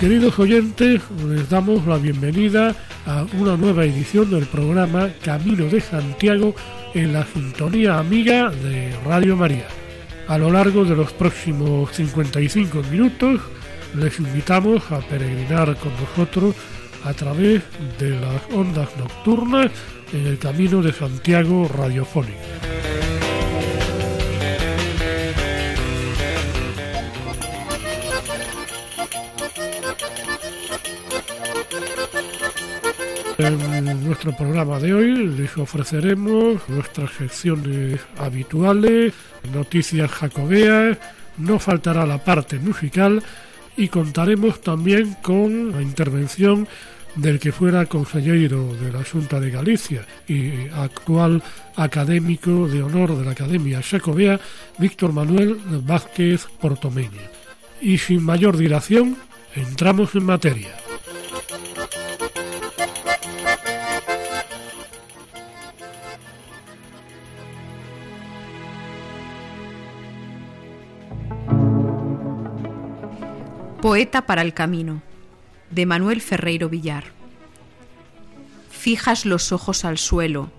Queridos oyentes, les damos la bienvenida a una nueva edición del programa Camino de Santiago en la sintonía amiga de Radio María. A lo largo de los próximos 55 minutos les invitamos a peregrinar con nosotros a través de las ondas nocturnas en el Camino de Santiago radiofónico. En nuestro programa de hoy les ofreceremos nuestras secciones habituales, noticias jacobeas, no faltará la parte musical y contaremos también con la intervención del que fuera consejero de la Junta de Galicia y actual académico de honor de la Academia Jacobea, Víctor Manuel Vázquez Portomeña. Y sin mayor dilación, entramos en materia. Poeta para el Camino, de Manuel Ferreiro Villar. Fijas los ojos al suelo,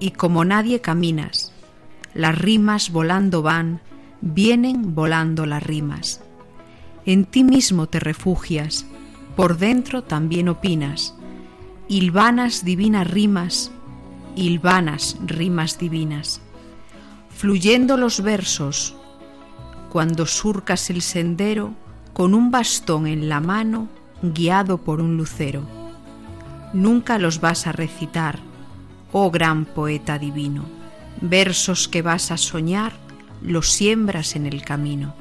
y como nadie caminas, las rimas volando van, vienen volando las rimas. En ti mismo te refugias, por dentro también opinas, hilvanas divinas rimas, hilvanas rimas divinas. Fluyendo los versos, cuando surcas el sendero, con un bastón en la mano, guiado por un lucero. Nunca los vas a recitar, oh gran poeta divino. Versos que vas a soñar, los siembras en el camino.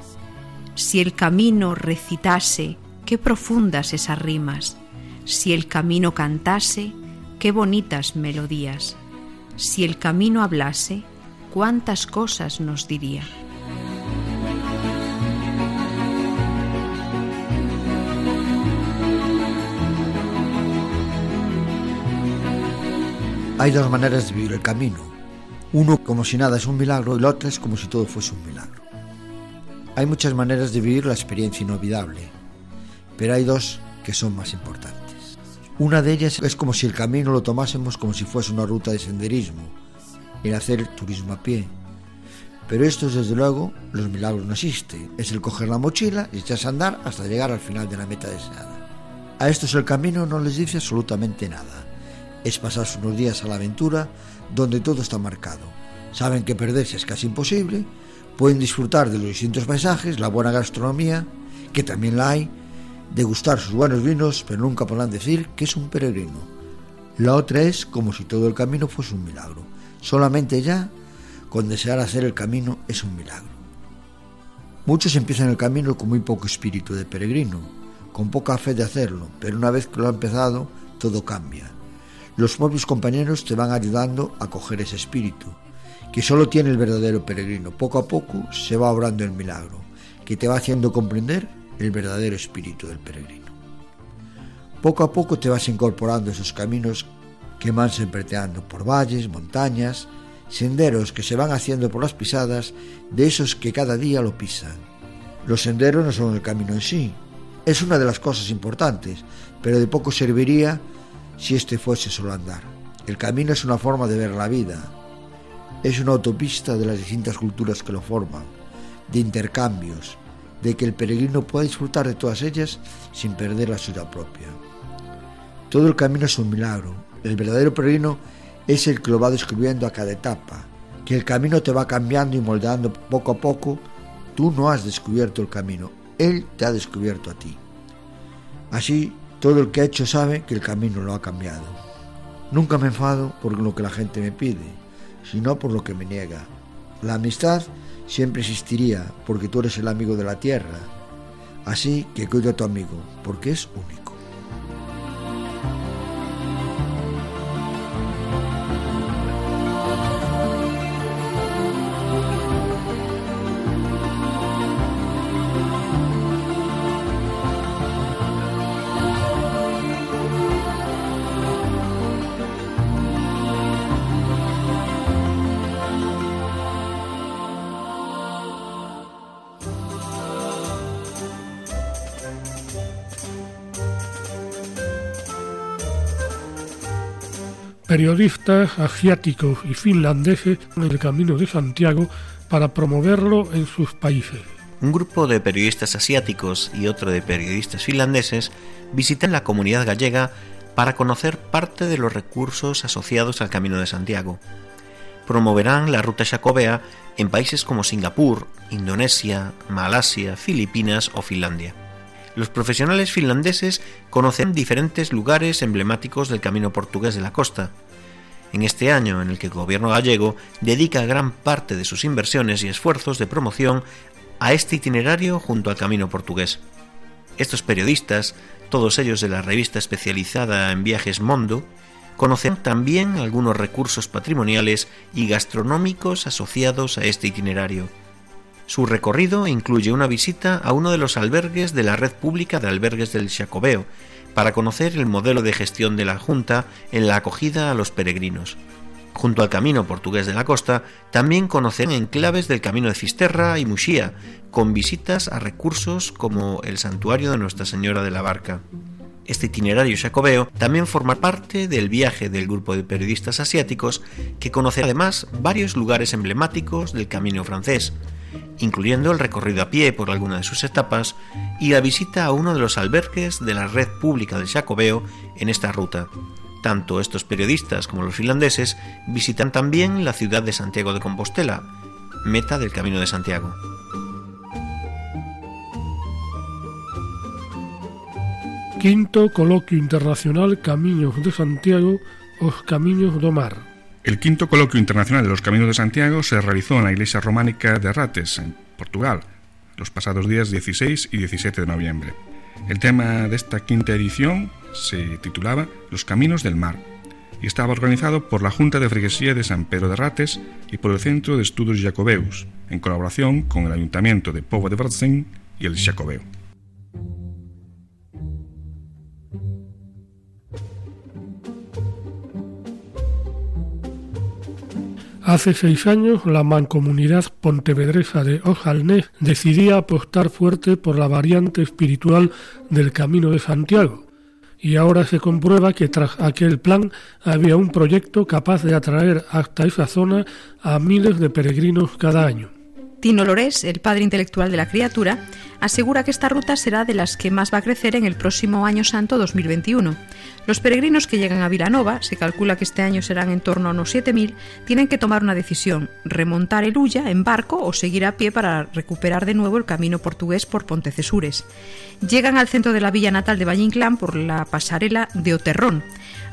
Si el camino recitase, qué profundas esas rimas. Si el camino cantase, qué bonitas melodías. Si el camino hablase, cuántas cosas nos diría. Hay dos maneras de vivir el camino. Uno como si nada es un milagro y la otra es como si todo fuese un milagro. Hay muchas maneras de vivir la experiencia inolvidable, pero hay dos que son más importantes. Una de ellas es como si el camino lo tomásemos como si fuese una ruta de senderismo, el hacer turismo a pie. Pero esto, desde luego, los milagros no existen. Es el coger la mochila y echarse a andar hasta llegar al final de la meta deseada. A estos el camino no les dice absolutamente nada es pasarse unos días a la aventura donde todo está marcado. Saben que perderse es casi imposible, pueden disfrutar de los distintos paisajes, la buena gastronomía, que también la hay, degustar sus buenos vinos, pero nunca podrán decir que es un peregrino. La otra es como si todo el camino fuese un milagro. Solamente ya, con desear hacer el camino, es un milagro. Muchos empiezan el camino con muy poco espíritu de peregrino, con poca fe de hacerlo, pero una vez que lo ha empezado, todo cambia los propios compañeros te van ayudando a coger ese espíritu, que solo tiene el verdadero peregrino. Poco a poco se va obrando el milagro, que te va haciendo comprender el verdadero espíritu del peregrino. Poco a poco te vas incorporando a esos caminos que van sempreteando por valles, montañas, senderos que se van haciendo por las pisadas de esos que cada día lo pisan. Los senderos no son el camino en sí, es una de las cosas importantes, pero de poco serviría si este fuese solo andar. El camino es una forma de ver la vida, es una autopista de las distintas culturas que lo forman, de intercambios, de que el peregrino pueda disfrutar de todas ellas sin perder la suya propia. Todo el camino es un milagro. El verdadero peregrino es el que lo va descubriendo a cada etapa, que el camino te va cambiando y moldeando poco a poco. Tú no has descubierto el camino, Él te ha descubierto a ti. Así todo el que ha hecho sabe que el camino lo ha cambiado. Nunca me enfado por lo que la gente me pide, sino por lo que me niega. La amistad siempre existiría porque tú eres el amigo de la tierra. Así que cuida a tu amigo, porque es único. Periodistas asiáticos y finlandeses en el Camino de Santiago para promoverlo en sus países. Un grupo de periodistas asiáticos y otro de periodistas finlandeses visitan la comunidad gallega para conocer parte de los recursos asociados al Camino de Santiago. Promoverán la ruta jacobea en países como Singapur, Indonesia, Malasia, Filipinas o Finlandia. Los profesionales finlandeses conocen diferentes lugares emblemáticos del camino portugués de la costa. En este año en el que el gobierno gallego dedica gran parte de sus inversiones y esfuerzos de promoción a este itinerario junto al camino portugués. Estos periodistas, todos ellos de la revista especializada en viajes Mondo, conocen también algunos recursos patrimoniales y gastronómicos asociados a este itinerario. Su recorrido incluye una visita a uno de los albergues de la red pública de albergues del Jacobeo, para conocer el modelo de gestión de la Junta en la acogida a los peregrinos. Junto al camino portugués de la costa, también conocen enclaves del camino de Fisterra y Muxía, con visitas a recursos como el santuario de Nuestra Señora de la Barca. Este itinerario jacobeo también forma parte del viaje del grupo de periodistas asiáticos que conoce además varios lugares emblemáticos del camino francés, incluyendo el recorrido a pie por alguna de sus etapas y la visita a uno de los albergues de la red pública del Jacobeo en esta ruta. Tanto estos periodistas como los finlandeses visitan también la ciudad de Santiago de Compostela, meta del Camino de Santiago. Quinto Coloquio Internacional Caminos de Santiago, os Caminos do Mar. El quinto coloquio internacional de los Caminos de Santiago se realizó en la iglesia románica de Rates, en Portugal, los pasados días 16 y 17 de noviembre. El tema de esta quinta edición se titulaba Los Caminos del Mar y estaba organizado por la Junta de Freguesía de San Pedro de Rates y por el Centro de Estudios Jacobeus, en colaboración con el Ayuntamiento de Povo de Varzén y el Jacobeu. Hace seis años, la mancomunidad pontevedresa de Ojalnés decidía apostar fuerte por la variante espiritual del Camino de Santiago, y ahora se comprueba que tras aquel plan había un proyecto capaz de atraer hasta esa zona a miles de peregrinos cada año. Tino Lorés, el padre intelectual de la criatura, asegura que esta ruta será de las que más va a crecer en el próximo Año Santo 2021. Los peregrinos que llegan a Vilanova, se calcula que este año serán en torno a unos 7.000, tienen que tomar una decisión, remontar el Ulla en barco o seguir a pie para recuperar de nuevo el camino portugués por Pontecesures. Llegan al centro de la villa natal de Valle por la pasarela de Oterrón.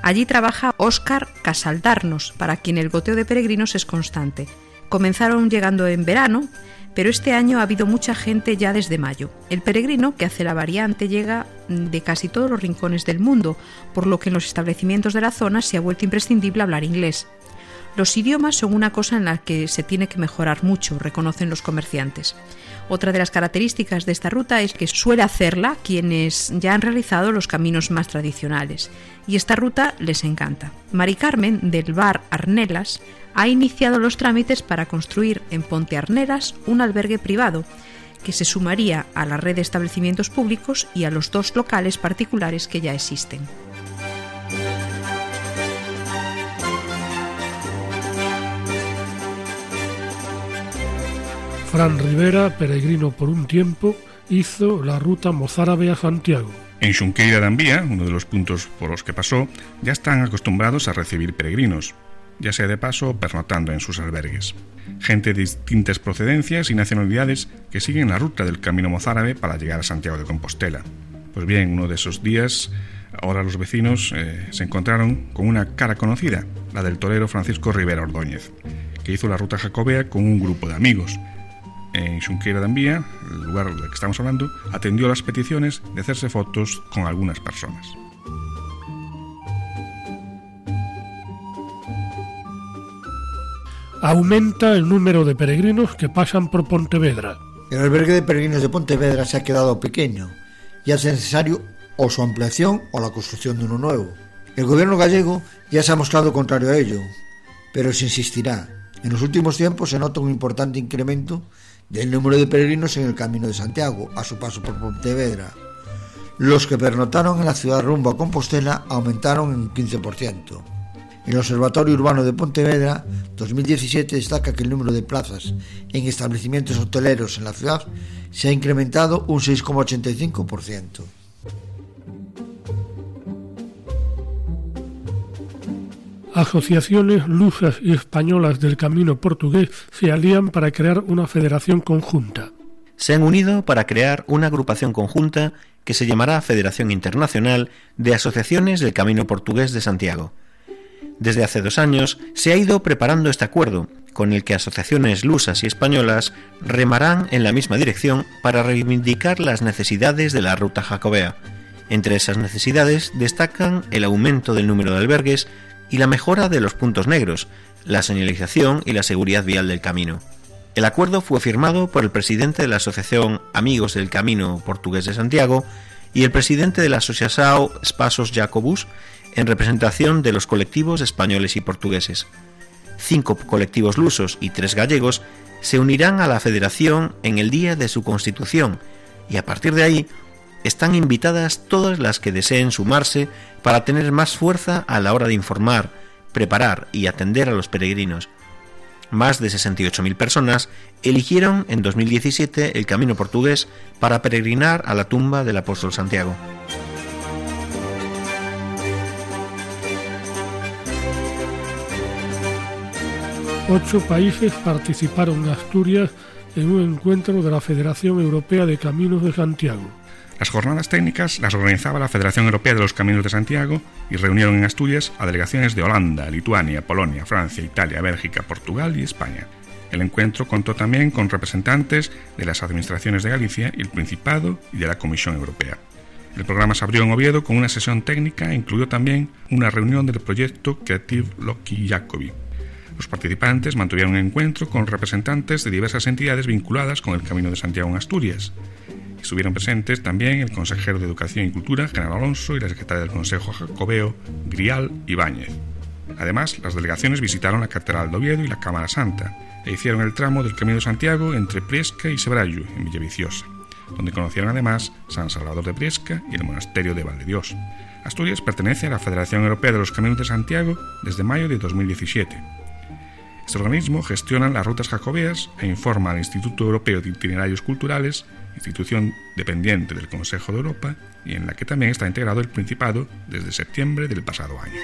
Allí trabaja Óscar Casaldarnos, para quien el goteo de peregrinos es constante. Comenzaron llegando en verano, pero este año ha habido mucha gente ya desde mayo. El peregrino que hace la variante llega de casi todos los rincones del mundo, por lo que en los establecimientos de la zona se ha vuelto imprescindible hablar inglés. Los idiomas son una cosa en la que se tiene que mejorar mucho, reconocen los comerciantes. Otra de las características de esta ruta es que suele hacerla quienes ya han realizado los caminos más tradicionales, y esta ruta les encanta. Mari Carmen, del bar Arnelas, ha iniciado los trámites para construir en Ponte Arnelas un albergue privado que se sumaría a la red de establecimientos públicos y a los dos locales particulares que ya existen. Fran Rivera, peregrino por un tiempo, hizo la ruta mozárabe a Santiago. En Xunqueira de Ambía, uno de los puntos por los que pasó, ya están acostumbrados a recibir peregrinos, ya sea de paso o pernotando en sus albergues. Gente de distintas procedencias y nacionalidades que siguen la ruta del camino mozárabe para llegar a Santiago de Compostela. Pues bien, uno de esos días, ahora los vecinos eh, se encontraron con una cara conocida, la del torero Francisco Rivera Ordóñez, que hizo la ruta jacobea con un grupo de amigos en Xunqueira de Ambía, el lugar del que estamos hablando, atendió las peticiones de hacerse fotos con algunas personas. Aumenta el número de peregrinos que pasan por Pontevedra. El albergue de peregrinos de Pontevedra se ha quedado pequeño y hace necesario o su ampliación o la construcción de uno nuevo. El gobierno gallego ya se ha mostrado contrario a ello, pero se insistirá. En los últimos tiempos se nota un importante incremento del número de peregrinos en el Camino de Santiago a su paso por Pontevedra. Los que pernotaron en la ciudad rumbo a Compostela aumentaron en un 15%. El Observatorio Urbano de Pontevedra 2017 destaca que el número de plazas en establecimientos hoteleros en la ciudad se ha incrementado un 6,85%. Asociaciones lusas y españolas del camino portugués se alían para crear una federación conjunta. Se han unido para crear una agrupación conjunta que se llamará Federación Internacional de Asociaciones del Camino Portugués de Santiago. Desde hace dos años se ha ido preparando este acuerdo, con el que asociaciones lusas y españolas remarán en la misma dirección para reivindicar las necesidades de la ruta jacobea. Entre esas necesidades destacan el aumento del número de albergues y la mejora de los puntos negros, la señalización y la seguridad vial del camino. El acuerdo fue firmado por el presidente de la Asociación Amigos del Camino Portugués de Santiago y el presidente de la Asociación Espasos Jacobus en representación de los colectivos españoles y portugueses. Cinco colectivos lusos y tres gallegos se unirán a la federación en el día de su constitución y a partir de ahí están invitadas todas las que deseen sumarse para tener más fuerza a la hora de informar, preparar y atender a los peregrinos. Más de 68.000 personas eligieron en 2017 el camino portugués para peregrinar a la tumba del apóstol Santiago. Ocho países participaron en Asturias en un encuentro de la Federación Europea de Caminos de Santiago. Las jornadas técnicas las organizaba la Federación Europea de los Caminos de Santiago y reunieron en Asturias a delegaciones de Holanda, Lituania, Polonia, Francia, Italia, Bélgica, Portugal y España. El encuentro contó también con representantes de las administraciones de Galicia y el Principado y de la Comisión Europea. El programa se abrió en Oviedo con una sesión técnica e incluyó también una reunión del proyecto Creative Loki Jacobi. Los participantes mantuvieron un encuentro con representantes de diversas entidades vinculadas con el Camino de Santiago en Asturias, Estuvieron presentes también el consejero de Educación y Cultura, General Alonso, y la secretaria del Consejo Jacobeo, Grial Ibáñez. Además, las delegaciones visitaron la Catedral de Oviedo y la Cámara Santa e hicieron el tramo del Camino de Santiago entre Priesca y Sebrallo, en Villaviciosa, donde conocieron además San Salvador de Priesca y el Monasterio de Valdedios. Asturias pertenece a la Federación Europea de los Caminos de Santiago desde mayo de 2017 este organismo gestiona las rutas jacobeas e informa al Instituto Europeo de Itinerarios Culturales, institución dependiente del Consejo de Europa y en la que también está integrado el Principado desde septiembre del pasado año.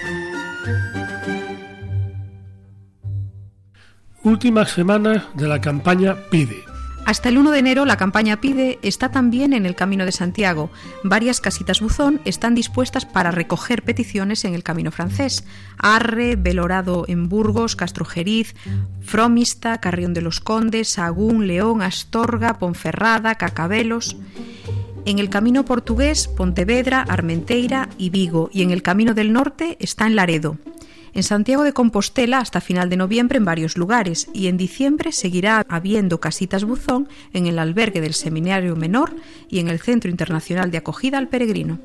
Últimas semanas de la campaña PIDE hasta el 1 de enero la campaña Pide está también en el Camino de Santiago. Varias casitas buzón están dispuestas para recoger peticiones en el Camino francés. Arre, Belorado en Burgos, Castrojeriz, Fromista, Carrión de los Condes, Sagún, León, Astorga, Ponferrada, Cacabelos. En el camino portugués, Pontevedra, Armenteira y Vigo, y en el camino del norte está en Laredo en Santiago de Compostela hasta final de noviembre en varios lugares y en diciembre seguirá habiendo casitas buzón en el albergue del Seminario Menor y en el Centro Internacional de Acogida al Peregrino.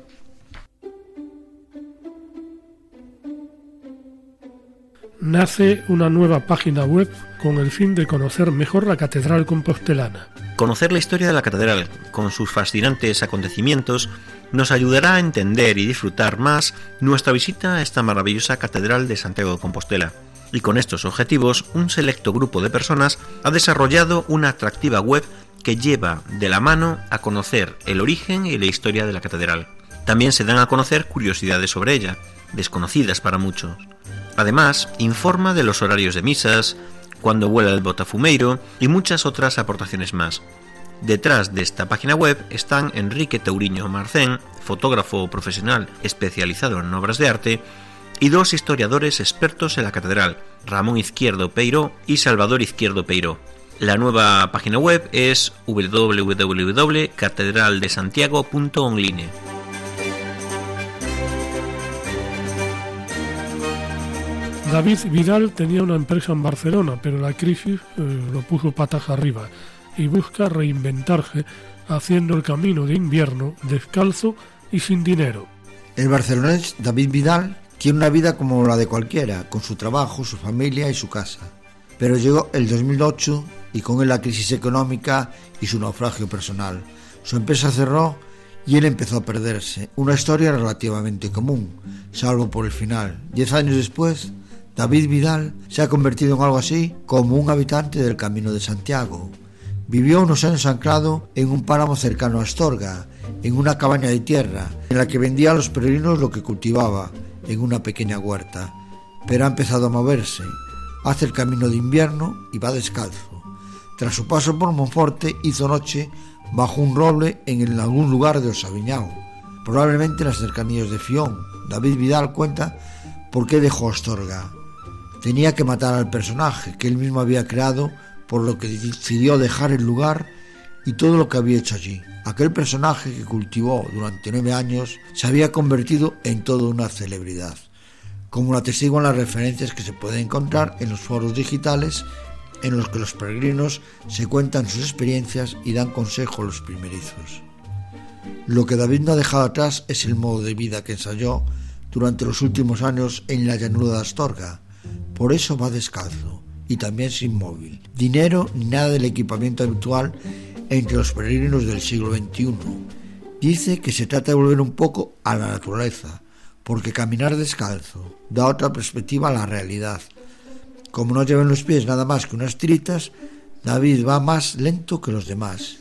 Nace una nueva página web con el fin de conocer mejor la Catedral Compostelana. Conocer la historia de la catedral, con sus fascinantes acontecimientos, nos ayudará a entender y disfrutar más nuestra visita a esta maravillosa Catedral de Santiago de Compostela. Y con estos objetivos, un selecto grupo de personas ha desarrollado una atractiva web que lleva de la mano a conocer el origen y la historia de la catedral. También se dan a conocer curiosidades sobre ella, desconocidas para muchos. Además, informa de los horarios de misas, cuando vuela el botafumeiro y muchas otras aportaciones más. Detrás de esta página web están Enrique Tauriño Marcén, fotógrafo profesional especializado en obras de arte, y dos historiadores expertos en la catedral, Ramón Izquierdo Peiro y Salvador Izquierdo Peiro. La nueva página web es www.catedraldesantiago.online. David Vidal tenía una empresa en Barcelona, pero la crisis eh, lo puso patas arriba y busca reinventarse haciendo el camino de invierno descalzo y sin dinero. El barcelonés David Vidal tiene una vida como la de cualquiera, con su trabajo, su familia y su casa. Pero llegó el 2008 y con él la crisis económica y su naufragio personal. Su empresa cerró y él empezó a perderse. Una historia relativamente común, salvo por el final. Diez años después, David Vidal se ha convertido en algo así como un habitante del Camino de Santiago. Vivió unos años anclado en un páramo cercano a Astorga, en una cabaña de tierra, en la que vendía a los peregrinos lo que cultivaba, en una pequeña huerta. Pero ha empezado a moverse, hace el camino de invierno y va descalzo. Tras su paso por Monforte hizo noche bajo un roble en algún lugar de Osaviñao, probablemente en las cercanías de Fión. David Vidal cuenta por qué dejó Astorga. Tenía que matar al personaje que él mismo había creado por lo que decidió dejar el lugar y todo lo que había hecho allí. Aquel personaje que cultivó durante nueve años se había convertido en toda una celebridad, como lo atestiguan las referencias que se pueden encontrar en los foros digitales en los que los peregrinos se cuentan sus experiencias y dan consejo a los primerizos. Lo que David no ha dejado atrás es el modo de vida que ensayó durante los últimos años en la llanura de Astorga. Por eso va descalzo y también sin móvil, dinero ni nada del equipamiento habitual entre los peregrinos del siglo XXI. Dice que se trata de volver un poco a la naturaleza, porque caminar descalzo da otra perspectiva a la realidad. Como no lleva en los pies nada más que unas tiritas, David va más lento que los demás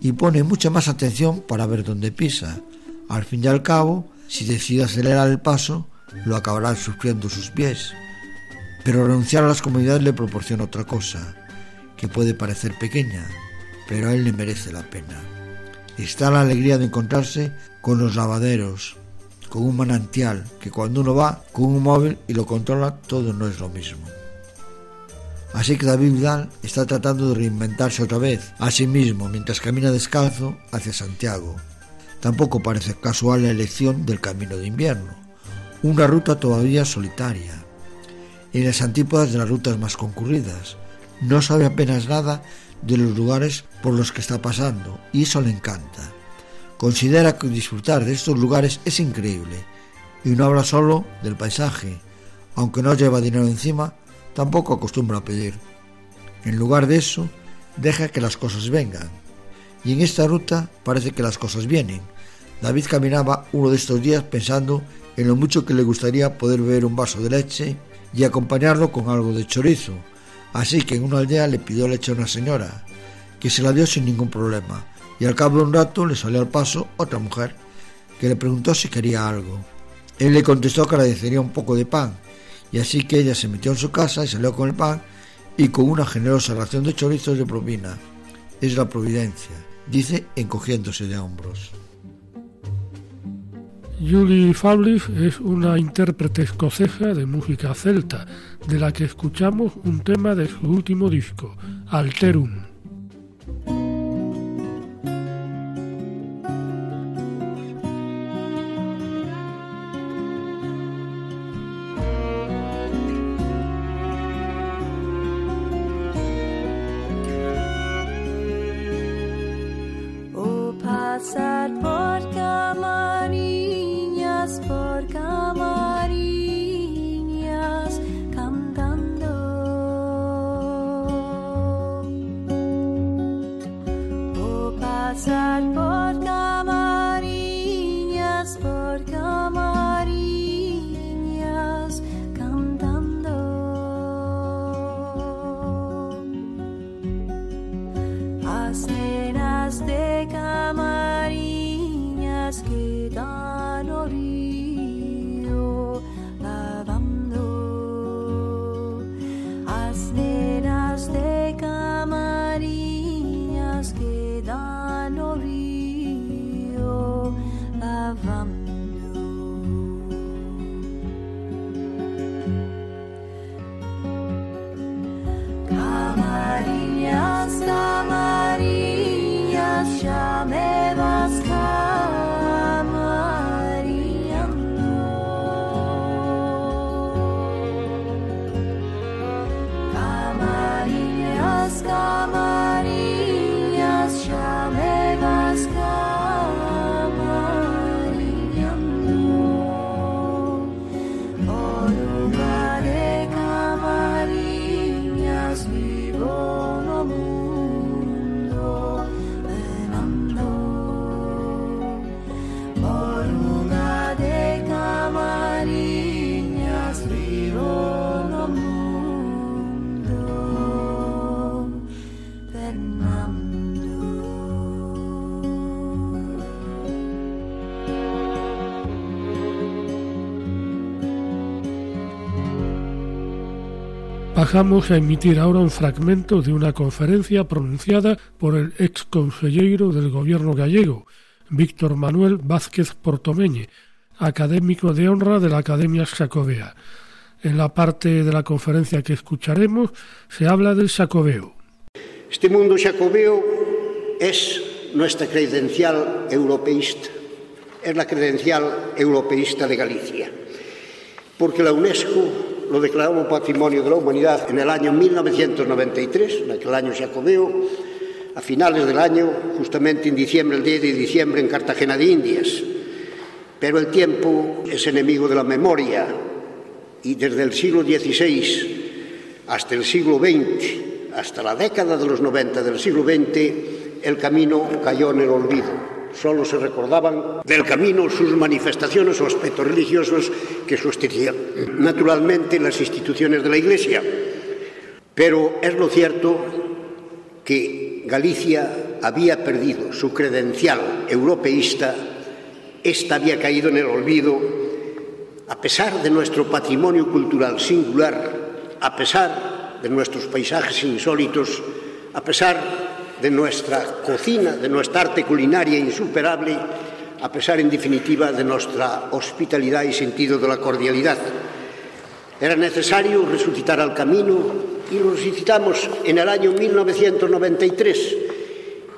y pone mucha más atención para ver dónde pisa. Al fin y al cabo, si decide acelerar el paso, lo acabarán sufriendo sus pies. Pero renunciar a las comodidades le proporciona otra cosa, que puede parecer pequeña, pero a él le merece la pena. Está la alegría de encontrarse con los lavaderos, con un manantial, que cuando uno va con un móvil y lo controla, todo no es lo mismo. Así que David Vidal está tratando de reinventarse otra vez a sí mismo mientras camina descalzo hacia Santiago. Tampoco parece casual la elección del camino de invierno, una ruta todavía solitaria, en las antípodas de las rutas más concurridas. No sabe apenas nada de los lugares por los que está pasando y eso le encanta. Considera que disfrutar de estos lugares es increíble y no habla solo del paisaje. Aunque no lleva dinero encima, tampoco acostumbra a pedir. En lugar de eso, deja que las cosas vengan. Y en esta ruta parece que las cosas vienen. David caminaba uno de estos días pensando en lo mucho que le gustaría poder beber un vaso de leche y acompañarlo con algo de chorizo. Así que en una aldea le pidió leche a una señora, que se la dio sin ningún problema, y al cabo de un rato le salió al paso otra mujer, que le preguntó si quería algo. Él le contestó que agradecería un poco de pan, y así que ella se metió en su casa y salió con el pan y con una generosa ración de chorizos de propina. Es la providencia, dice encogiéndose de hombros. Julie Fablis es una intérprete escocesa de música celta, de la que escuchamos un tema de su último disco, Alterum. Bajamos a emitir ahora un fragmento de una conferencia pronunciada por el ex consejero del gobierno gallego, Víctor Manuel Vázquez Portomeñe, académico de honra de la Academia Jacobea. En la parte de la conferencia que escucharemos se habla del Jacobeo. Este mundo jacobeo es nuestra credencial europeísta, es la credencial europeísta de Galicia, porque la UNESCO lo declaramos Patrimonio de la Humanidad en el año 1993, naquel año Jacobeo, a finales del año, justamente en diciembre, el 10 de diciembre, en Cartagena de Indias. Pero el tiempo es enemigo de la memoria y desde el siglo XVI hasta el siglo XX, hasta la década de los 90 del siglo XX, el camino cayó en el olvido. Solo se recordaban del camino sus manifestaciones o aspectos religiosos que sostenían naturalmente las instituciones de la Iglesia. Pero es lo cierto que Galicia había perdido su credencial europeísta, esta había caído en el olvido, a pesar de nuestro patrimonio cultural singular, a pesar de nuestros paisajes insólitos, a pesar de nuestra cocina, de nuestra arte culinaria insuperable, a pesar, en definitiva, de nuestra hospitalidad y sentido de la cordialidad. Era necesario resucitar al camino y lo resucitamos en el año 1993,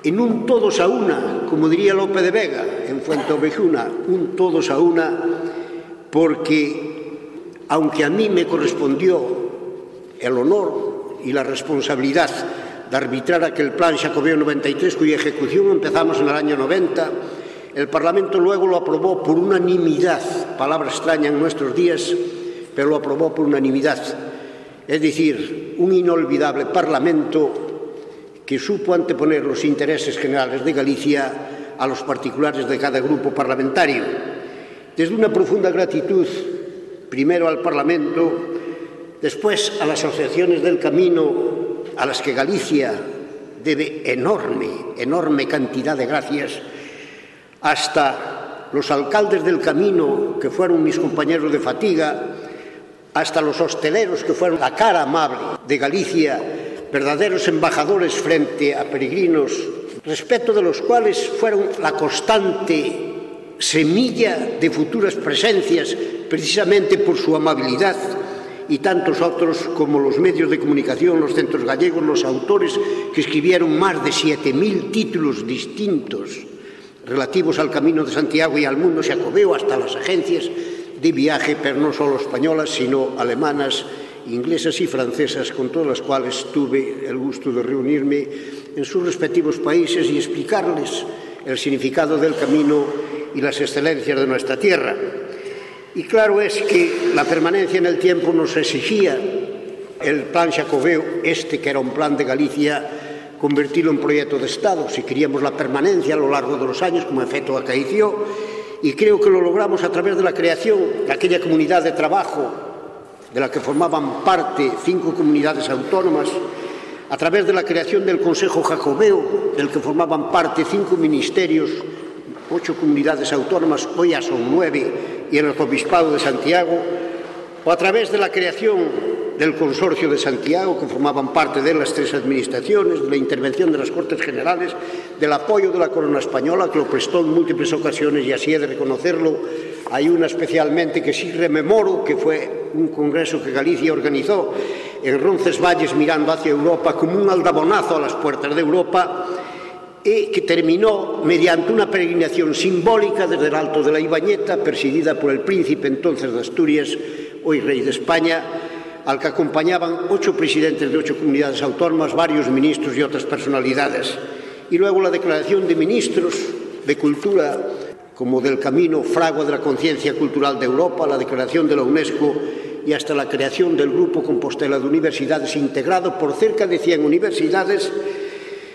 en un todos a una, como diría Lope de Vega en Fuente Ovejuna, un todos a una, porque aunque a mí me correspondió el honor y la responsabilidad de arbitrar aquel plan Xacobeo 93 cuya ejecución empezamos en el año 90. El Parlamento luego lo aprobó por unanimidad, palabra extraña en nuestros días, pero lo aprobó por unanimidad. Es decir, un inolvidable Parlamento que supo anteponer los intereses generales de Galicia a los particulares de cada grupo parlamentario. Desde una profunda gratitud, primero al Parlamento, después a las asociaciones del Camino a las que Galicia debe enorme, enorme cantidad de gracias, hasta los alcaldes del camino, que fueron mis compañeros de fatiga, hasta los hosteleros, que fueron la cara amable de Galicia, verdaderos embajadores frente a peregrinos, respecto de los cuales fueron la constante semilla de futuras presencias, precisamente por su amabilidad y tantos otros como los medios de comunicación, los centros gallegos, los autores que escribieron más de 7.000 títulos distintos relativos al Camino de Santiago y al mundo jacobeo, hasta las agencias de viaje, pero no solo españolas, sino alemanas, inglesas y francesas, con todas las cuales tuve el gusto de reunirme en sus respectivos países y explicarles el significado del camino y las excelencias de nuestra tierra. Y claro es que la permanencia en el tiempo nos exigía el plan Xacobeo, este que era un plan de Galicia, convertirlo en proyecto de Estado, si queríamos la permanencia a lo largo de los años, como efecto acaeció, y creo que lo logramos a través de la creación de aquella comunidad de trabajo de la que formaban parte cinco comunidades autónomas, a través de la creación del Consejo Jacobeo, del que formaban parte cinco ministerios, ocho comunidades autónomas, hoy ya son nueve, y el Arzobispado de Santiago, o a través de la creación del Consorcio de Santiago, que formaban parte de las tres administraciones, de la intervención de las Cortes Generales, del apoyo de la Corona Española, que lo prestó en múltiples ocasiones y así he de reconocerlo. Hay una especialmente que sí rememoro, que fue un congreso que Galicia organizó en Roncesvalles mirando hacia Europa como un aldabonazo a las puertas de Europa e que terminó mediante una peregrinación simbólica desde el alto de la Ibañeta, presidida por el príncipe entonces de Asturias, hoy rey de España, al que acompañaban ocho presidentes de ocho comunidades autónomas, varios ministros y otras personalidades. Y luego la declaración de ministros de cultura como del camino fragua de la conciencia cultural de Europa, la declaración de la UNESCO y hasta la creación del Grupo Compostela de Universidades integrado por cerca de 100 universidades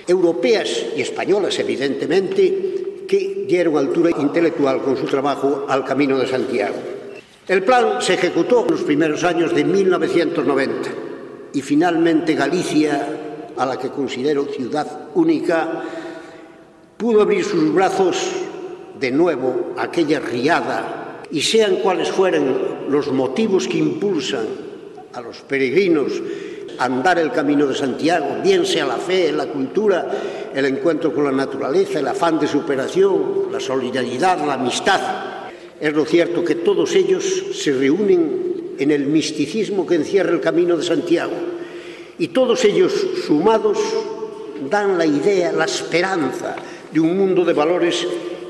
europeas y españolas, evidentemente, que dieron altura intelectual con su trabajo al Camino de Santiago. El plan se ejecutó en los primeros años de 1990 y finalmente Galicia a la que considero ciudad única, pudo abrir sus brazos de nuevo a aquella riada y sean cuales fueran los motivos que impulsan a los peregrinos andar el camino de Santiago, bien sea la fe, la cultura, el encuentro con la naturaleza, el afán de superación, la solidaridad, la amistad. Es lo cierto que todos ellos se reúnen en el misticismo que encierra el camino de Santiago y todos ellos sumados dan la idea, la esperanza de un mundo de valores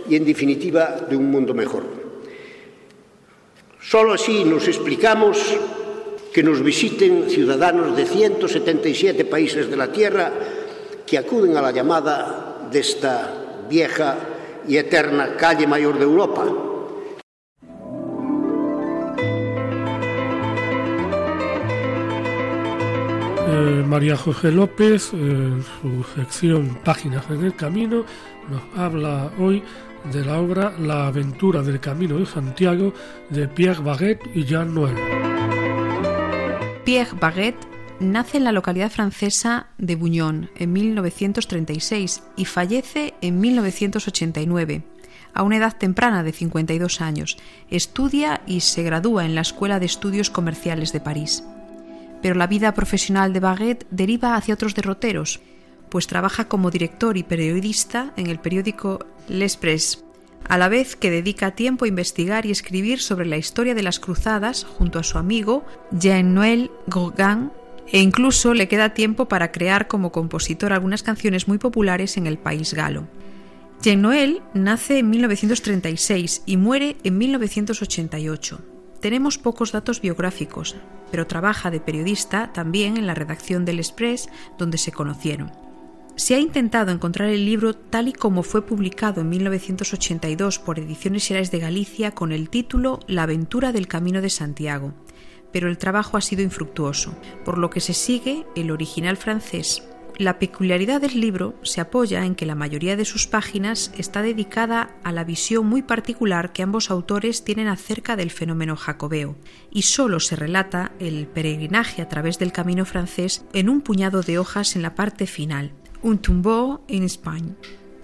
y, en definitiva, de un mundo mejor. Solo así nos explicamos que nos visiten ciudadanos de 177 países de la Tierra que acuden a la llamada de esta vieja y eterna calle mayor de Europa, Eh, María José López, en su sección Páginas en el Camino, nos habla hoy de la obra La aventura del Camino de Santiago de Pierre Baguette y Jean Noël. Pierre Baguette nace en la localidad francesa de Bouillon en 1936 y fallece en 1989 a una edad temprana de 52 años. Estudia y se gradúa en la Escuela de Estudios Comerciales de París pero la vida profesional de Baguette deriva hacia otros derroteros, pues trabaja como director y periodista en el periódico L'Express, a la vez que dedica tiempo a investigar y escribir sobre la historia de las cruzadas junto a su amigo Jean-Noël Gauguin e incluso le queda tiempo para crear como compositor algunas canciones muy populares en el país galo. Jean-Noël nace en 1936 y muere en 1988. Tenemos pocos datos biográficos, pero trabaja de periodista también en la redacción del Express, donde se conocieron. Se ha intentado encontrar el libro tal y como fue publicado en 1982 por Ediciones Gerais de Galicia con el título La aventura del Camino de Santiago, pero el trabajo ha sido infructuoso, por lo que se sigue el original francés, la peculiaridad del libro se apoya en que la mayoría de sus páginas está dedicada a la visión muy particular que ambos autores tienen acerca del fenómeno jacobeo, y solo se relata el peregrinaje a través del camino francés en un puñado de hojas en la parte final, un tombeau en España.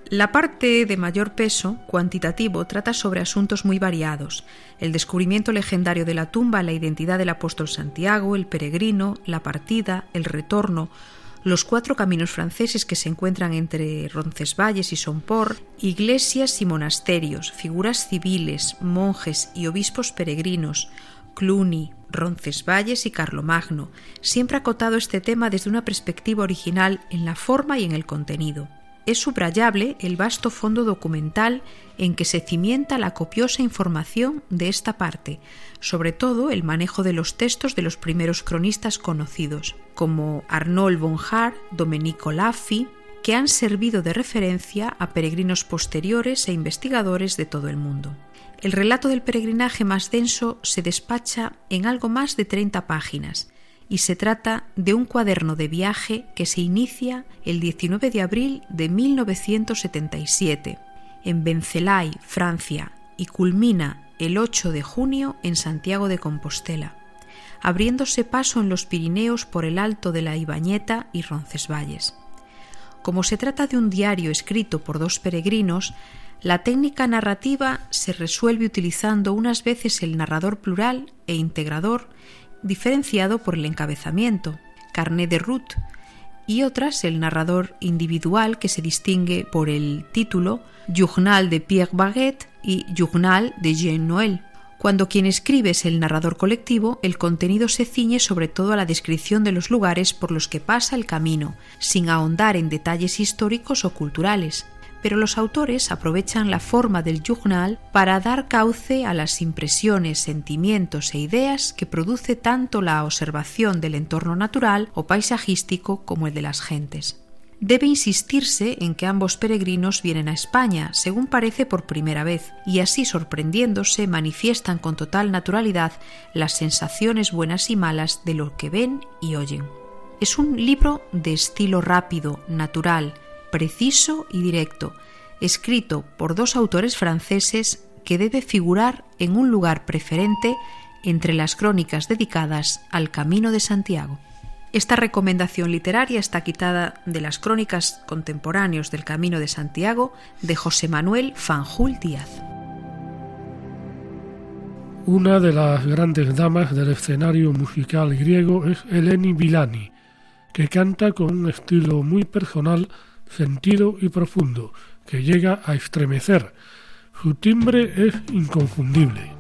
La parte de mayor peso, cuantitativo, trata sobre asuntos muy variados, el descubrimiento legendario de la tumba, la identidad del apóstol Santiago, el peregrino, la partida, el retorno, los cuatro caminos franceses que se encuentran entre Roncesvalles y Somport, iglesias y monasterios, figuras civiles, monjes y obispos peregrinos, Cluny, Roncesvalles y Carlomagno, siempre acotado este tema desde una perspectiva original en la forma y en el contenido. Es subrayable el vasto fondo documental en que se cimienta la copiosa información de esta parte, sobre todo el manejo de los textos de los primeros cronistas conocidos, como Arnold von Haar, Domenico Laffi, que han servido de referencia a peregrinos posteriores e investigadores de todo el mundo. El relato del peregrinaje más denso se despacha en algo más de 30 páginas, y se trata de un cuaderno de viaje que se inicia el 19 de abril de 1977 en Bencelay, Francia, y culmina el 8 de junio en Santiago de Compostela, abriéndose paso en los Pirineos por el Alto de la Ibañeta y Roncesvalles. Como se trata de un diario escrito por dos peregrinos, la técnica narrativa se resuelve utilizando unas veces el narrador plural e integrador diferenciado por el encabezamiento, carnet de route, y otras el narrador individual que se distingue por el título Journal de Pierre Baguette y Journal de Jean Noël. Cuando quien escribe es el narrador colectivo, el contenido se ciñe sobre todo a la descripción de los lugares por los que pasa el camino, sin ahondar en detalles históricos o culturales pero los autores aprovechan la forma del journal para dar cauce a las impresiones, sentimientos e ideas que produce tanto la observación del entorno natural o paisajístico como el de las gentes. Debe insistirse en que ambos peregrinos vienen a España, según parece por primera vez, y así sorprendiéndose manifiestan con total naturalidad las sensaciones buenas y malas de lo que ven y oyen. Es un libro de estilo rápido, natural, preciso y directo, escrito por dos autores franceses que debe figurar en un lugar preferente entre las crónicas dedicadas al Camino de Santiago. Esta recomendación literaria está quitada de las crónicas contemporáneos del Camino de Santiago de José Manuel Fanjul Díaz. Una de las grandes damas del escenario musical griego es Eleni Vilani, que canta con un estilo muy personal, sentido y profundo, que llega a estremecer. Su timbre es inconfundible.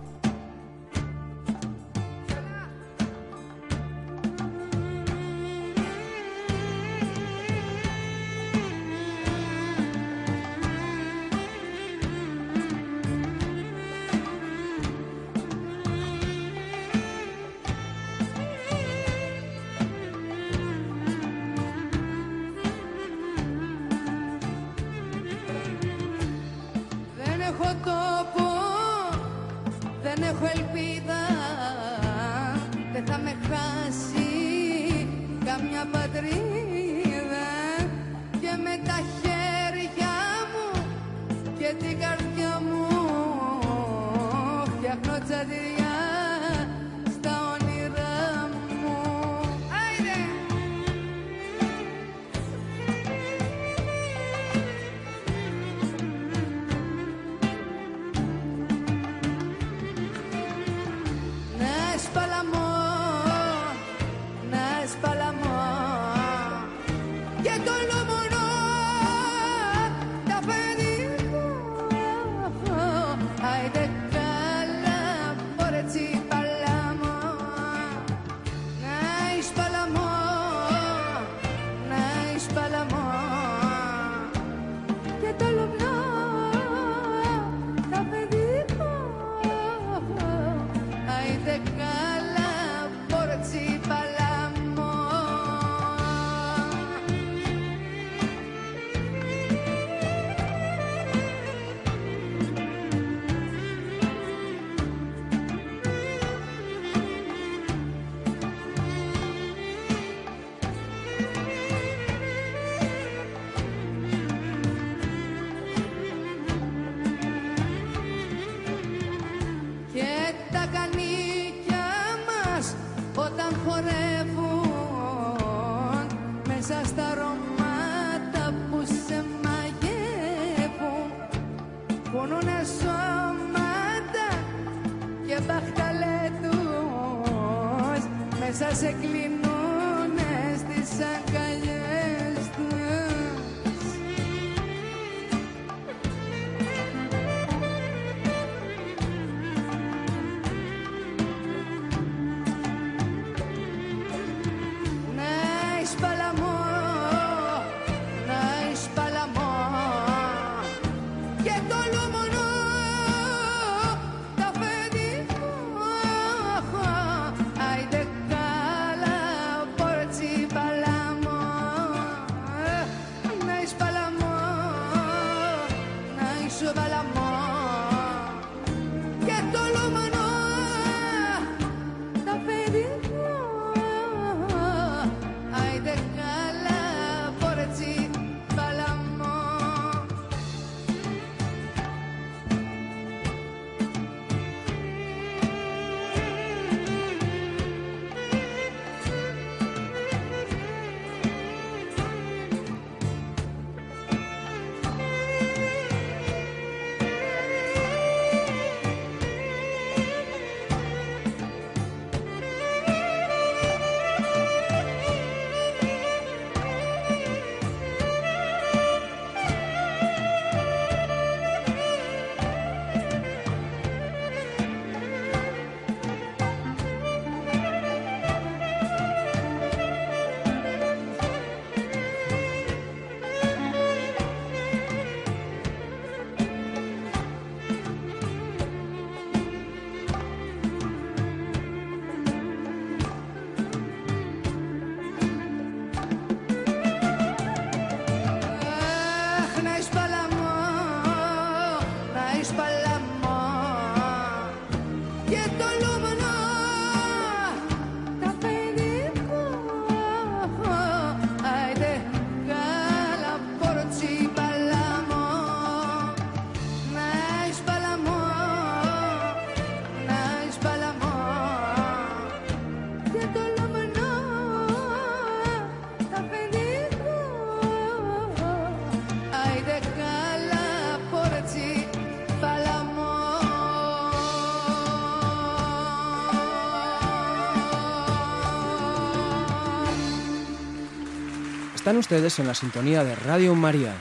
Están ustedes en la sintonía de Radio María.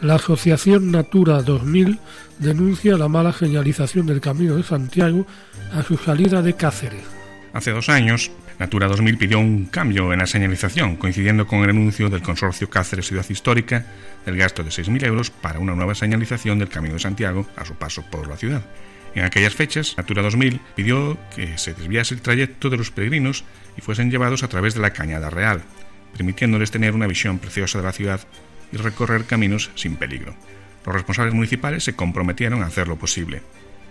La Asociación Natura 2000 denuncia la mala señalización del Camino de Santiago a su salida de Cáceres. Hace dos años, Natura 2000 pidió un cambio en la señalización, coincidiendo con el anuncio del consorcio Cáceres Ciudad Histórica del gasto de 6.000 euros para una nueva señalización del Camino de Santiago a su paso por la ciudad. En aquellas fechas, Natura 2000 pidió que se desviase el trayecto de los peregrinos y fuesen llevados a través de la Cañada Real, permitiéndoles tener una visión preciosa de la ciudad y recorrer caminos sin peligro. Los responsables municipales se comprometieron a hacer lo posible.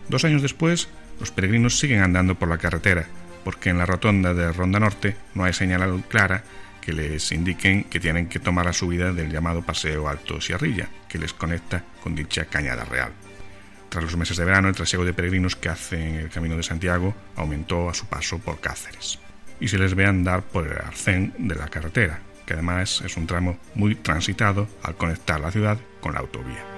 Dos años después, los peregrinos siguen andando por la carretera, porque en la rotonda de Ronda Norte no hay señal clara que les indiquen que tienen que tomar la subida del llamado Paseo Alto Sierrilla, que les conecta con dicha cañada real. Tras los meses de verano, el trasiego de peregrinos que hacen el Camino de Santiago aumentó a su paso por Cáceres, y se les ve andar por el arcén de la carretera, que además es un tramo muy transitado al conectar la ciudad con la autovía.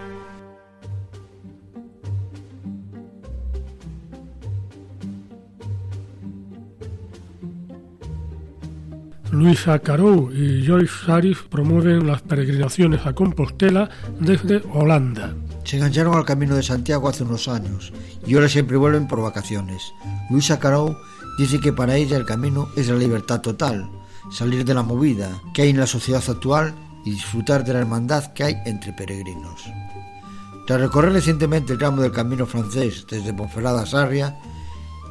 Luisa Carou y Joyce Saris promueven las peregrinaciones a Compostela desde Holanda. Se engancharon al Camino de Santiago hace unos años y ahora siempre vuelven por vacaciones. Luisa Carou dice que para ella el camino es la libertad total, salir de la movida que hay en la sociedad actual y disfrutar de la hermandad que hay entre peregrinos. Tras recorrer recientemente el tramo del camino francés desde Ponferrada a Sarria,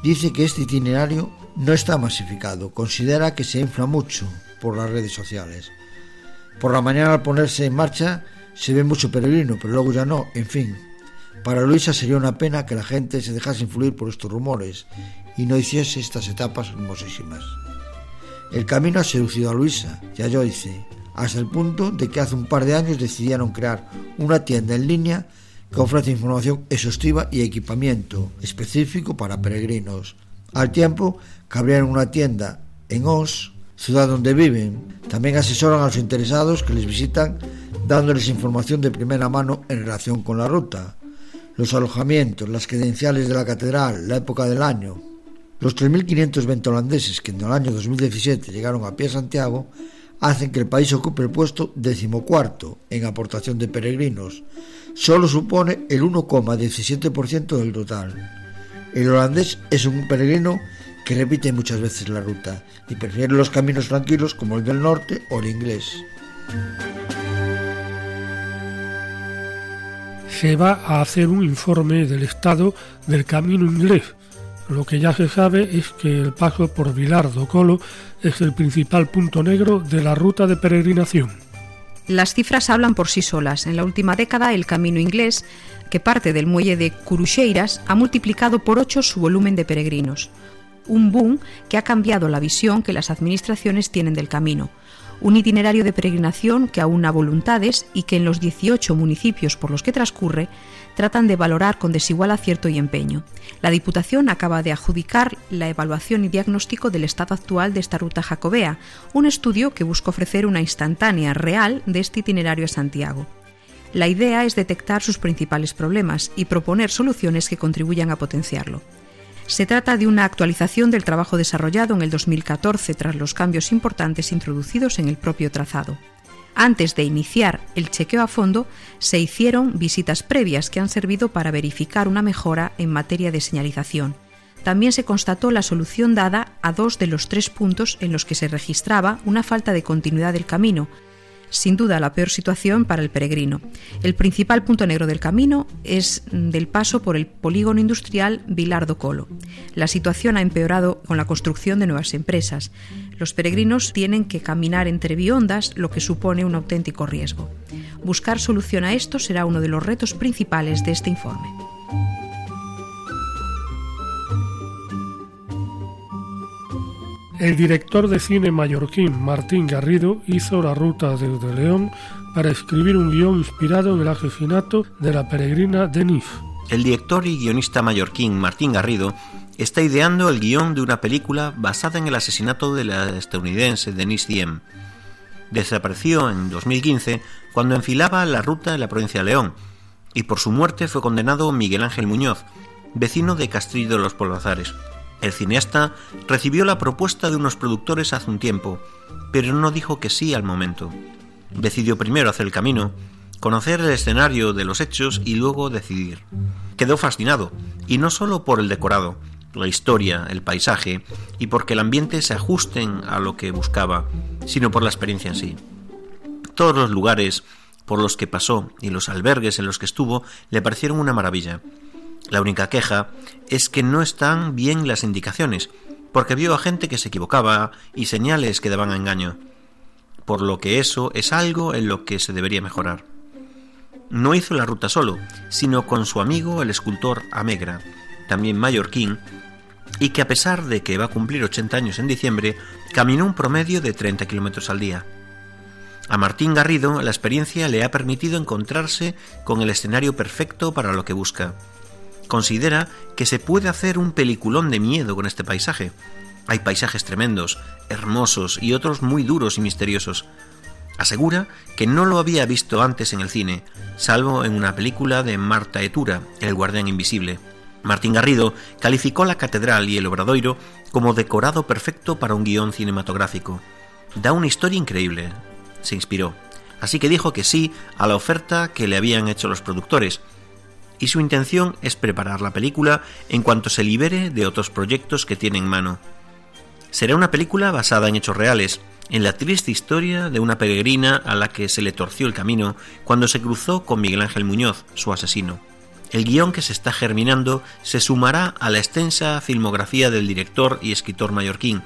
dice que este itinerario no está masificado, considera que se infla mucho por las redes sociales. Por la mañana al ponerse en marcha se ve mucho peregrino, pero luego ya no, en fin. Para Luisa sería una pena que la gente se dejase influir por estos rumores y no hiciese estas etapas hermosísimas. El camino ha seducido a Luisa y a Joyce, hasta el punto de que hace un par de años decidieron crear una tienda en línea que ofrece información exhaustiva y equipamiento específico para peregrinos. Al tiempo que abrieron una tienda en Os, ciudad donde viven. También asesoran a los interesados que les visitan dándoles información de primera mano en relación con la ruta, los alojamientos, las credenciales de la catedral, la época del año. Los 3.520 holandeses que en el año 2017 llegaron a pie a Santiago hacen que el país ocupe el puesto decimocuarto en aportación de peregrinos. Solo supone el 1,17% del total. El holandés es un peregrino que repite muchas veces la ruta y prefiere los caminos tranquilos como el del norte o el inglés. Se va a hacer un informe del estado del camino inglés lo que ya se sabe es que el paso por Vilardo Colo es el principal punto negro de la ruta de peregrinación. Las cifras hablan por sí solas. En la última década, el camino inglés, que parte del muelle de Curucheiras, ha multiplicado por ocho su volumen de peregrinos. Un boom que ha cambiado la visión que las administraciones tienen del camino. Un itinerario de peregrinación que aúna voluntades y que en los 18 municipios por los que transcurre tratan de valorar con desigual acierto y empeño. La Diputación acaba de adjudicar la evaluación y diagnóstico del estado actual de esta ruta jacobea, un estudio que busca ofrecer una instantánea real de este itinerario a Santiago. La idea es detectar sus principales problemas y proponer soluciones que contribuyan a potenciarlo. Se trata de una actualización del trabajo desarrollado en el 2014 tras los cambios importantes introducidos en el propio trazado. Antes de iniciar el chequeo a fondo, se hicieron visitas previas que han servido para verificar una mejora en materia de señalización. También se constató la solución dada a dos de los tres puntos en los que se registraba una falta de continuidad del camino, sin duda la peor situación para el peregrino. El principal punto negro del camino es del paso por el polígono industrial Vilardo Colo. La situación ha empeorado con la construcción de nuevas empresas. Los peregrinos tienen que caminar entre biondas, lo que supone un auténtico riesgo. Buscar solución a esto será uno de los retos principales de este informe. El director de cine mallorquín Martín Garrido hizo la ruta desde León para escribir un guion inspirado en el asesinato de la peregrina Denise. El director y guionista mallorquín Martín Garrido está ideando el guion de una película basada en el asesinato de la estadounidense Denise Diem. Desapareció en 2015 cuando enfilaba la ruta de la provincia de León y por su muerte fue condenado Miguel Ángel Muñoz, vecino de Castillo de los Polazares. El cineasta recibió la propuesta de unos productores hace un tiempo, pero no dijo que sí al momento. Decidió primero hacer el camino, conocer el escenario de los hechos y luego decidir. Quedó fascinado, y no solo por el decorado, la historia, el paisaje, y porque el ambiente se ajusten a lo que buscaba, sino por la experiencia en sí. Todos los lugares por los que pasó y los albergues en los que estuvo le parecieron una maravilla. La única queja es que no están bien las indicaciones, porque vio a gente que se equivocaba y señales que daban a engaño, por lo que eso es algo en lo que se debería mejorar. No hizo la ruta solo, sino con su amigo el escultor Amegra, también mallorquín, y que a pesar de que va a cumplir 80 años en diciembre, caminó un promedio de 30 kilómetros al día. A Martín Garrido la experiencia le ha permitido encontrarse con el escenario perfecto para lo que busca considera que se puede hacer un peliculón de miedo con este paisaje. Hay paisajes tremendos, hermosos y otros muy duros y misteriosos. Asegura que no lo había visto antes en el cine, salvo en una película de Marta Etura, El guardián invisible. Martín Garrido calificó la catedral y el obradoiro como decorado perfecto para un guion cinematográfico. Da una historia increíble. Se inspiró. Así que dijo que sí a la oferta que le habían hecho los productores, y su intención es preparar la película en cuanto se libere de otros proyectos que tiene en mano. Será una película basada en hechos reales, en la triste historia de una peregrina a la que se le torció el camino cuando se cruzó con Miguel Ángel Muñoz, su asesino. El guion que se está germinando se sumará a la extensa filmografía del director y escritor mallorquín,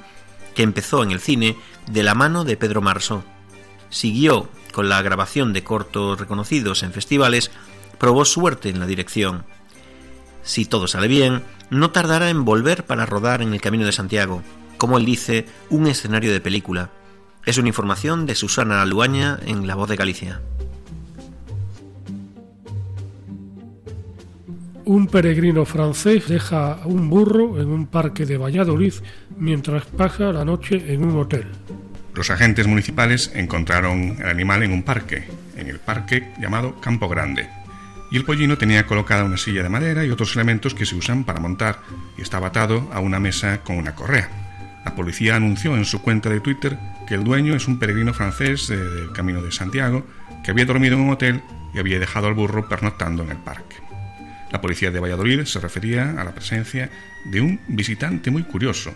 que empezó en el cine de la mano de Pedro Marso. Siguió con la grabación de cortos reconocidos en festivales probó suerte en la dirección. Si todo sale bien, no tardará en volver para rodar en el Camino de Santiago, como él dice, un escenario de película. Es una información de Susana Aluaña en La Voz de Galicia. Un peregrino francés deja un burro en un parque de Valladolid mientras pasa la noche en un hotel. Los agentes municipales encontraron el animal en un parque, en el parque llamado Campo Grande, y el pollino tenía colocada una silla de madera y otros elementos que se usan para montar y estaba atado a una mesa con una correa. La policía anunció en su cuenta de Twitter que el dueño es un peregrino francés del Camino de Santiago que había dormido en un hotel y había dejado al burro pernoctando en el parque. La policía de Valladolid se refería a la presencia de un visitante muy curioso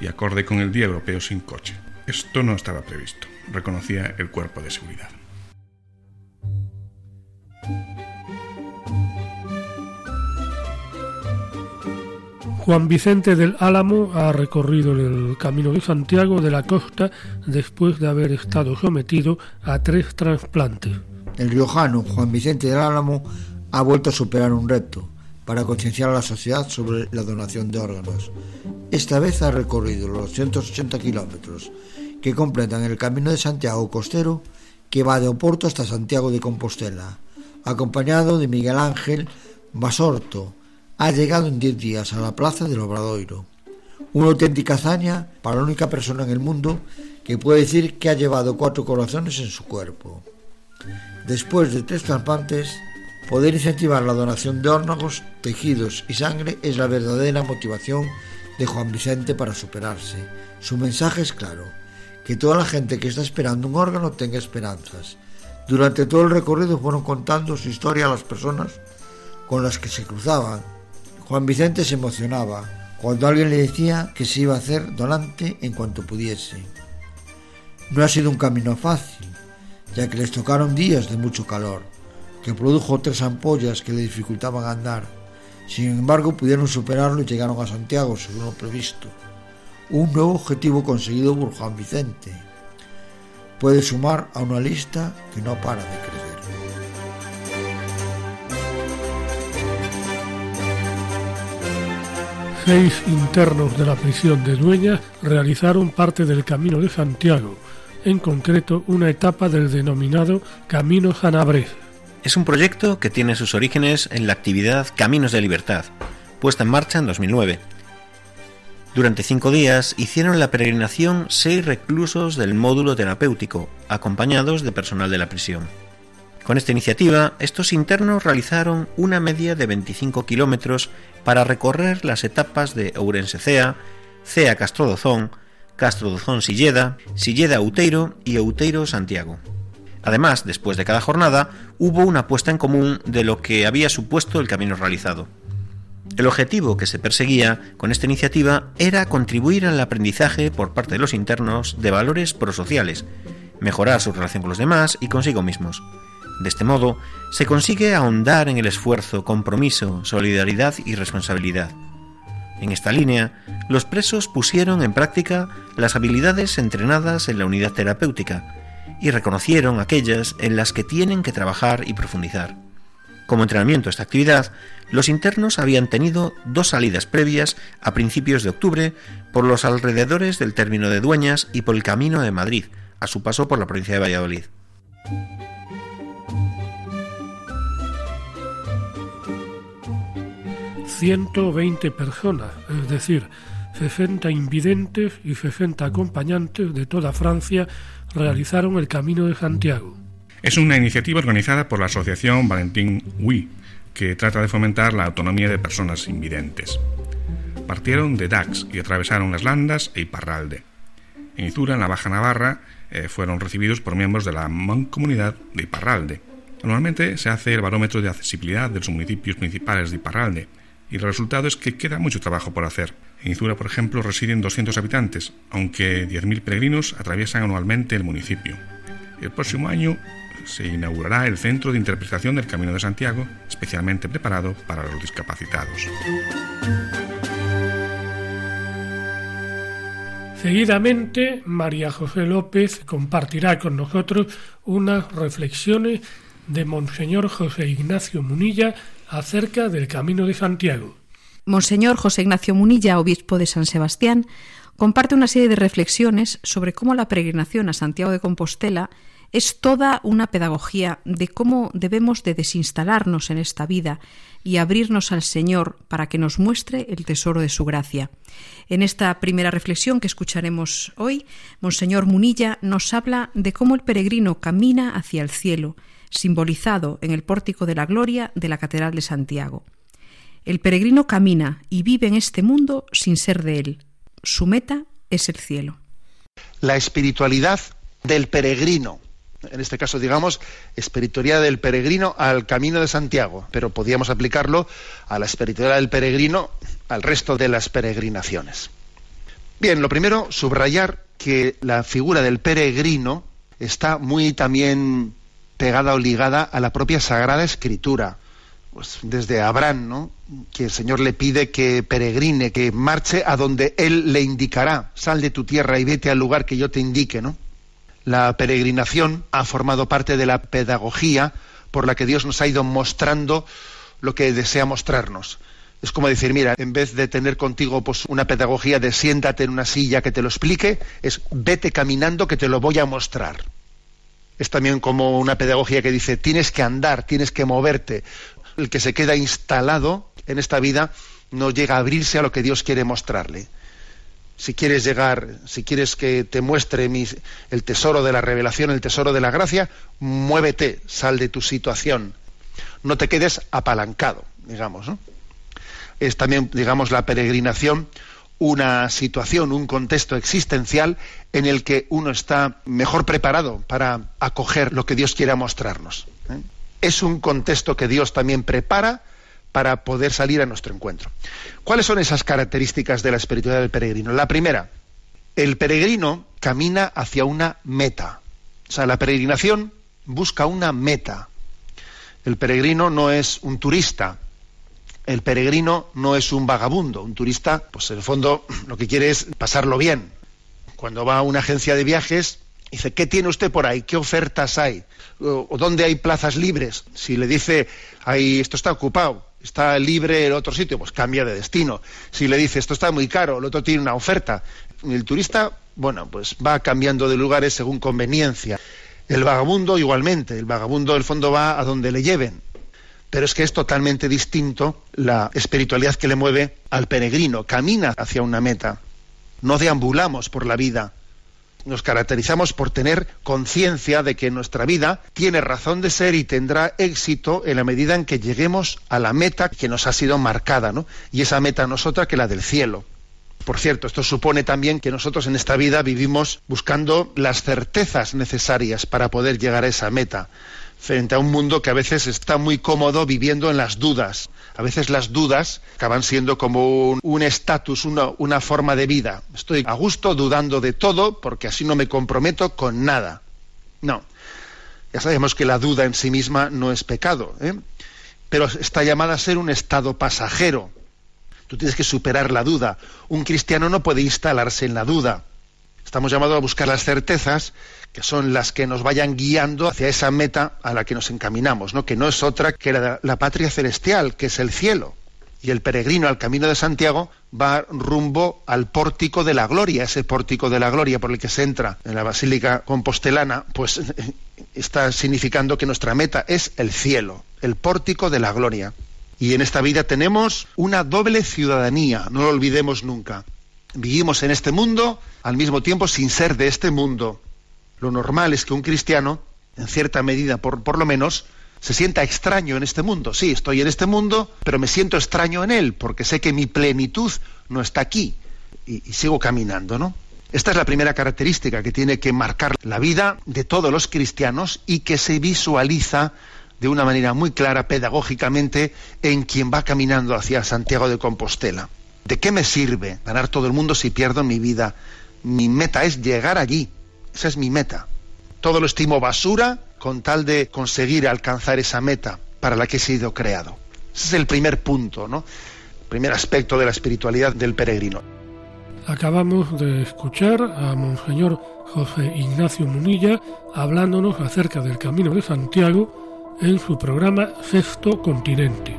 y acorde con el Día Europeo sin coche. Esto no estaba previsto, reconocía el cuerpo de seguridad. Juan Vicente del Álamo ha recorrido el Camino de Santiago de la costa después de haber estado sometido a tres trasplantes. El riojano Juan Vicente del Álamo ha vuelto a superar un reto para concienciar a la sociedad sobre la donación de órganos. Esta vez ha recorrido los 280 kilómetros que completan el Camino de Santiago Costero que va de Oporto hasta Santiago de Compostela, acompañado de Miguel Ángel Basorto, ha llegado en 10 días a la plaza del Obradoiro. Una auténtica hazaña para la única persona en el mundo que puede decir que ha llevado cuatro corazones en su cuerpo. Después de tres trasplantes, poder incentivar la donación de órganos, tejidos y sangre es la verdadera motivación de Juan Vicente para superarse. Su mensaje es claro, que toda la gente que está esperando un órgano tenga esperanzas. Durante todo el recorrido fueron contando su historia a las personas con las que se cruzaban Juan Vicente se emocionaba cuando alguien le decía que se iba a hacer donante en cuanto pudiese. No ha sido un camino fácil, ya que les tocaron días de mucho calor, que produjo tres ampollas que le dificultaban andar. Sin embargo, pudieron superarlo y llegaron a Santiago según lo previsto. Un nuevo objetivo conseguido por Juan Vicente. Puede sumar a una lista que no para de crecer. Seis internos de la prisión de Dueñas realizaron parte del Camino de Santiago, en concreto una etapa del denominado Camino Sanabres. Es un proyecto que tiene sus orígenes en la actividad Caminos de Libertad, puesta en marcha en 2009. Durante cinco días hicieron la peregrinación seis reclusos del módulo terapéutico, acompañados de personal de la prisión. Con esta iniciativa, estos internos realizaron una media de 25 kilómetros para recorrer las etapas de Ourense-Cea, Cea-Castrodozón, Castrodozón-Silleda, Silleda-Outeiro y Outeiro-Santiago. Además, después de cada jornada, hubo una puesta en común de lo que había supuesto el camino realizado. El objetivo que se perseguía con esta iniciativa era contribuir al aprendizaje por parte de los internos de valores prosociales, mejorar su relación con los demás y consigo mismos. De este modo, se consigue ahondar en el esfuerzo, compromiso, solidaridad y responsabilidad. En esta línea, los presos pusieron en práctica las habilidades entrenadas en la unidad terapéutica y reconocieron aquellas en las que tienen que trabajar y profundizar. Como entrenamiento a esta actividad, los internos habían tenido dos salidas previas a principios de octubre por los alrededores del término de Dueñas y por el camino de Madrid, a su paso por la provincia de Valladolid. 120 personas, es decir, 60 invidentes y 60 acompañantes de toda Francia realizaron el Camino de Santiago. Es una iniciativa organizada por la Asociación Valentín Oui, que trata de fomentar la autonomía de personas invidentes. Partieron de Dax y atravesaron las Landas e Iparralde. En Izura, en la Baja Navarra, eh, fueron recibidos por miembros de la mancomunidad de Iparralde. Normalmente se hace el barómetro de accesibilidad de los municipios principales de Iparralde, y el resultado es que queda mucho trabajo por hacer. En Izura, por ejemplo, residen 200 habitantes, aunque 10.000 peregrinos atraviesan anualmente el municipio. El próximo año se inaugurará el Centro de Interpretación del Camino de Santiago, especialmente preparado para los discapacitados. Seguidamente, María José López compartirá con nosotros unas reflexiones de Monseñor José Ignacio Munilla acerca del Camino de Santiago. Monseñor José Ignacio Munilla, obispo de San Sebastián, comparte una serie de reflexiones sobre cómo la peregrinación a Santiago de Compostela es toda una pedagogía de cómo debemos de desinstalarnos en esta vida y abrirnos al Señor para que nos muestre el tesoro de su gracia. En esta primera reflexión que escucharemos hoy, Monseñor Munilla nos habla de cómo el peregrino camina hacia el cielo, simbolizado en el pórtico de la gloria de la Catedral de Santiago. El peregrino camina y vive en este mundo sin ser de él. Su meta es el cielo. La espiritualidad del peregrino, en este caso digamos, espiritualidad del peregrino al camino de Santiago, pero podíamos aplicarlo a la espiritualidad del peregrino al resto de las peregrinaciones. Bien, lo primero, subrayar que la figura del peregrino está muy también pegada o ligada a la propia Sagrada Escritura. Pues desde Abraham, ¿no? Que el Señor le pide que peregrine, que marche a donde Él le indicará. Sal de tu tierra y vete al lugar que yo te indique, ¿no? La peregrinación ha formado parte de la pedagogía por la que Dios nos ha ido mostrando lo que desea mostrarnos. Es como decir, mira, en vez de tener contigo pues, una pedagogía de siéntate en una silla que te lo explique, es vete caminando que te lo voy a mostrar es también como una pedagogía que dice tienes que andar, tienes que moverte. El que se queda instalado en esta vida no llega a abrirse a lo que Dios quiere mostrarle. Si quieres llegar, si quieres que te muestre el tesoro de la revelación, el tesoro de la gracia, muévete, sal de tu situación. No te quedes apalancado, digamos. ¿no? Es también, digamos, la peregrinación una situación, un contexto existencial en el que uno está mejor preparado para acoger lo que Dios quiera mostrarnos. ¿eh? Es un contexto que Dios también prepara para poder salir a nuestro encuentro. ¿Cuáles son esas características de la espiritualidad del peregrino? La primera, el peregrino camina hacia una meta. O sea, la peregrinación busca una meta. El peregrino no es un turista, el peregrino no es un vagabundo, un turista, pues en el fondo lo que quiere es pasarlo bien. Cuando va a una agencia de viajes, dice, ¿qué tiene usted por ahí? ¿Qué ofertas hay? ¿O dónde hay plazas libres? Si le dice, ahí esto está ocupado, está libre el otro sitio, pues cambia de destino. Si le dice, esto está muy caro, el otro tiene una oferta. El turista, bueno, pues va cambiando de lugares según conveniencia. El vagabundo igualmente, el vagabundo del fondo va a donde le lleven. Pero es que es totalmente distinto la espiritualidad que le mueve al peregrino. Camina hacia una meta. No deambulamos por la vida. nos caracterizamos por tener conciencia de que nuestra vida tiene razón de ser y tendrá éxito en la medida en que lleguemos a la meta que nos ha sido marcada, ¿no? Y esa meta no es otra que la del cielo. Por cierto, esto supone también que nosotros en esta vida vivimos buscando las certezas necesarias para poder llegar a esa meta, frente a un mundo que a veces está muy cómodo viviendo en las dudas. A veces las dudas acaban siendo como un estatus, una, una forma de vida. Estoy a gusto dudando de todo porque así no me comprometo con nada. No. Ya sabemos que la duda en sí misma no es pecado, ¿eh? pero está llamada a ser un estado pasajero. Tú tienes que superar la duda. Un cristiano no puede instalarse en la duda. Estamos llamados a buscar las certezas que son las que nos vayan guiando hacia esa meta a la que nos encaminamos, ¿no? que no es otra que la, la patria celestial, que es el cielo. Y el peregrino al camino de Santiago va rumbo al pórtico de la gloria, ese pórtico de la gloria por el que se entra en la Basílica Compostelana, pues está significando que nuestra meta es el cielo, el pórtico de la gloria. Y en esta vida tenemos una doble ciudadanía, no lo olvidemos nunca. Vivimos en este mundo al mismo tiempo sin ser de este mundo. Lo normal es que un cristiano, en cierta medida por, por lo menos, se sienta extraño en este mundo. Sí, estoy en este mundo, pero me siento extraño en él, porque sé que mi plenitud no está aquí. Y, y, sigo caminando, ¿no? Esta es la primera característica que tiene que marcar la vida de todos los cristianos y que se visualiza de una manera muy clara, pedagógicamente, en quien va caminando hacia Santiago de Compostela. ¿De qué me sirve ganar todo el mundo si pierdo mi vida? Mi meta es llegar allí. Esa es mi meta. Todo lo estimo basura con tal de conseguir alcanzar esa meta para la que he sido creado. Ese es el primer punto, ¿no? El primer aspecto de la espiritualidad del peregrino. Acabamos de escuchar a Monseñor José Ignacio Munilla hablándonos acerca del Camino de Santiago en su programa Sexto Continente.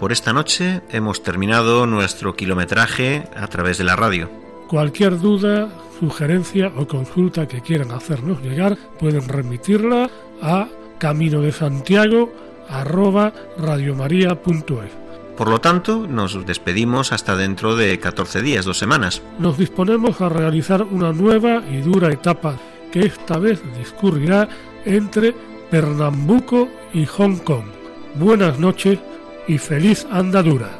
Por esta noche hemos terminado nuestro kilometraje a través de la radio. Cualquier duda, sugerencia o consulta que quieran hacernos llegar pueden remitirla a camino de Santiago Por lo tanto, nos despedimos hasta dentro de 14 días, dos semanas. Nos disponemos a realizar una nueva y dura etapa que esta vez discurrirá entre Pernambuco y Hong Kong. Buenas noches y feliz andadura.